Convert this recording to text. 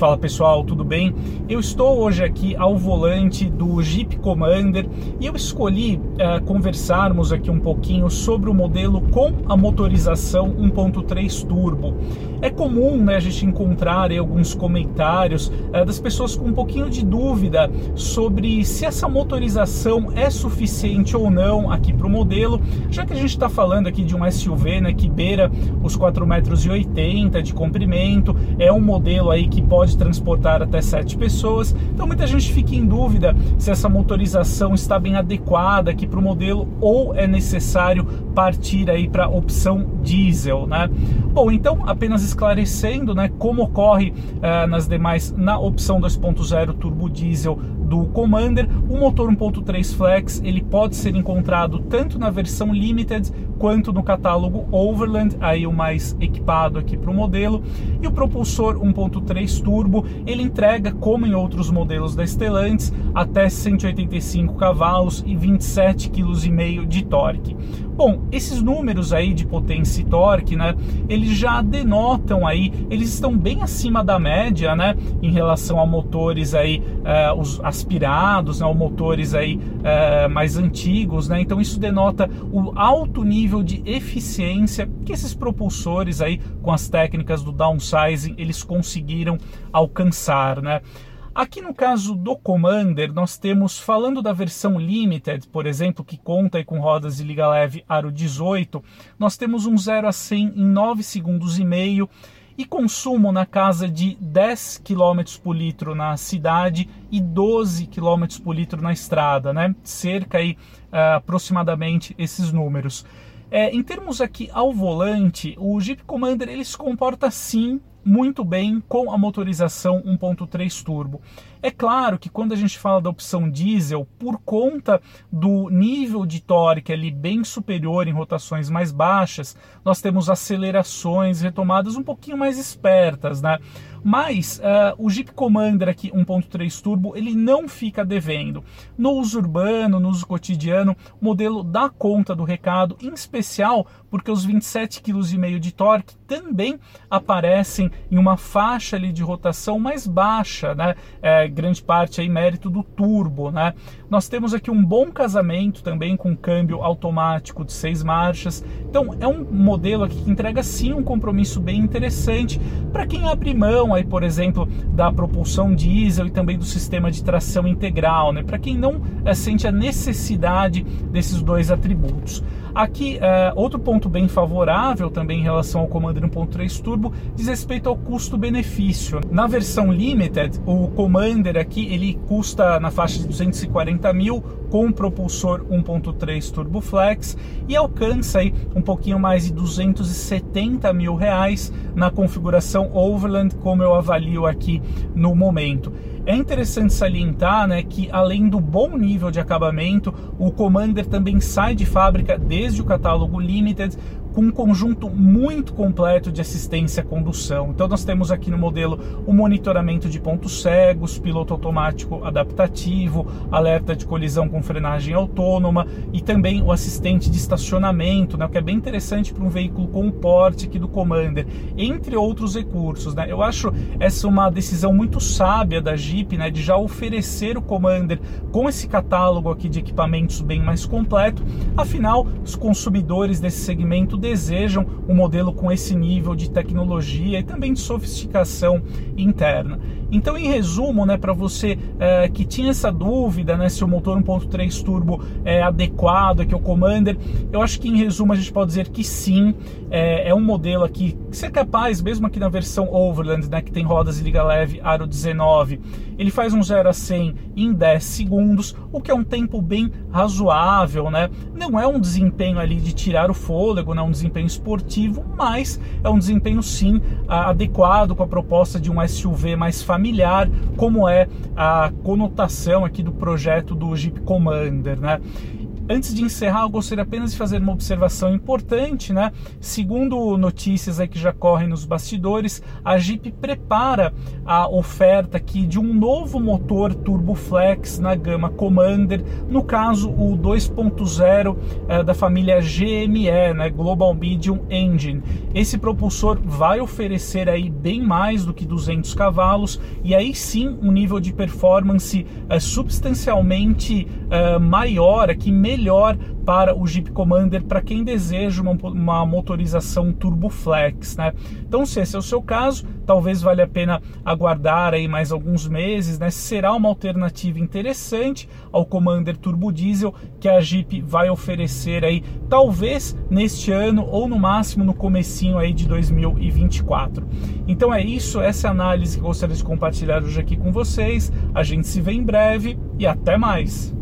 Fala pessoal, tudo bem? Eu estou hoje aqui ao volante do Jeep Commander e eu escolhi uh, conversarmos aqui um pouquinho sobre o modelo com a motorização 1.3 turbo. É comum né, a gente encontrar alguns comentários uh, das pessoas com um pouquinho de dúvida sobre se essa motorização é suficiente ou não aqui para o modelo, já que a gente está falando aqui de um SUV né, que beira os 4,80 metros de comprimento, é um modelo aí que pode pode transportar até sete pessoas. Então muita gente fica em dúvida se essa motorização está bem adequada aqui para o modelo ou é necessário partir aí para a opção diesel, né? Bom, então apenas esclarecendo, né, como ocorre uh, nas demais na opção 2.0 turbo diesel do Commander, o motor 1.3 Flex ele pode ser encontrado tanto na versão Limited quanto no catálogo Overland, aí o mais equipado aqui para o modelo, e o propulsor 1.3 turbo ele entrega, como em outros modelos da Stellantis, até 185 cavalos e 27,5 kg de torque. Bom, esses números aí de potência e torque, né, eles já denotam aí, eles estão bem acima da média, né, em relação a motores aí, uh, os aspirados, né, ou motores aí uh, mais antigos, né, então isso denota o alto nível de eficiência que esses propulsores aí, com as técnicas do downsizing, eles conseguiram alcançar, né. Aqui no caso do Commander, nós temos, falando da versão Limited, por exemplo, que conta com rodas de liga leve aro 18, nós temos um 0 a 100 em 9 segundos e meio e consumo na casa de 10 km por litro na cidade e 12 km por litro na estrada, né? Cerca aí uh, aproximadamente esses números. É, em termos aqui ao volante, o Jeep Commander ele se comporta sim muito bem com a motorização 1.3 turbo. É claro que quando a gente fala da opção diesel, por conta do nível de torque ali bem superior em rotações mais baixas, nós temos acelerações, retomadas um pouquinho mais espertas, né? Mas uh, o Jeep Commander aqui 1.3 turbo ele não fica devendo. No uso urbano, no uso cotidiano, o modelo dá conta do recado, em especial porque os 27,5 kg de torque também aparecem em uma faixa ali de rotação mais baixa, né? É, grande parte aí mérito do turbo, né? Nós temos aqui um bom casamento também com câmbio automático de seis marchas. Então é um modelo aqui que entrega sim um compromisso bem interessante para quem abre mão aí, por exemplo, da propulsão diesel e também do sistema de tração integral, né? Para quem não é, sente a necessidade desses dois atributos. Aqui, uh, outro ponto bem favorável também em relação ao Commander 1.3 Turbo diz respeito ao custo-benefício. Na versão Limited, o Commander aqui ele custa na faixa de 240 mil com propulsor 1.3 Turbo Flex e alcança aí um pouquinho mais de 270 mil reais na configuração Overland, como eu avalio aqui no momento. É interessante salientar né, que, além do bom nível de acabamento, o Commander também sai de fábrica desde o catálogo Limited com um conjunto muito completo de assistência à condução. Então nós temos aqui no modelo o monitoramento de pontos cegos, piloto automático adaptativo, alerta de colisão com frenagem autônoma e também o assistente de estacionamento, né, o que é bem interessante para um veículo com o porte aqui do Commander, entre outros recursos. Né? Eu acho essa uma decisão muito sábia da Jeep, né, de já oferecer o Commander com esse catálogo aqui de equipamentos bem mais completo. Afinal, os consumidores desse segmento desejam um modelo com esse nível de tecnologia e também de sofisticação interna. Então, em resumo, né, para você é, que tinha essa dúvida né, se o motor 1.3 turbo é adequado aqui o Commander, eu acho que em resumo a gente pode dizer que sim, é, é um modelo aqui que você é capaz, mesmo aqui na versão Overland, né, que tem rodas de liga leve aro 19, ele faz um 0 a 100 em 10 segundos, o que é um tempo bem razoável, né? Não é um desempenho ali de tirar o fôlego, não é um desempenho esportivo, mas é um desempenho sim adequado com a proposta de um SUV mais familiar como é a conotação aqui do projeto do Jeep Commander, né? Antes de encerrar, eu gostaria apenas de fazer uma observação importante, né? Segundo notícias aí que já correm nos bastidores, a Jeep prepara a oferta aqui de um novo motor Turbo Flex na gama Commander, no caso o 2.0 é, da família GME, né? Global Medium Engine. Esse propulsor vai oferecer aí bem mais do que 200 cavalos e aí sim um nível de performance é, substancialmente é, maior, aqui melhor melhor para o Jeep Commander para quem deseja uma, uma motorização Turbo Flex, né? Então, se esse é o seu caso, talvez valha a pena aguardar aí mais alguns meses, né? Será uma alternativa interessante ao Commander Turbo Diesel que a Jeep vai oferecer aí, talvez neste ano ou no máximo no comecinho aí de 2024. Então é isso, essa é análise que gostaria de compartilhar hoje aqui com vocês. A gente se vê em breve e até mais.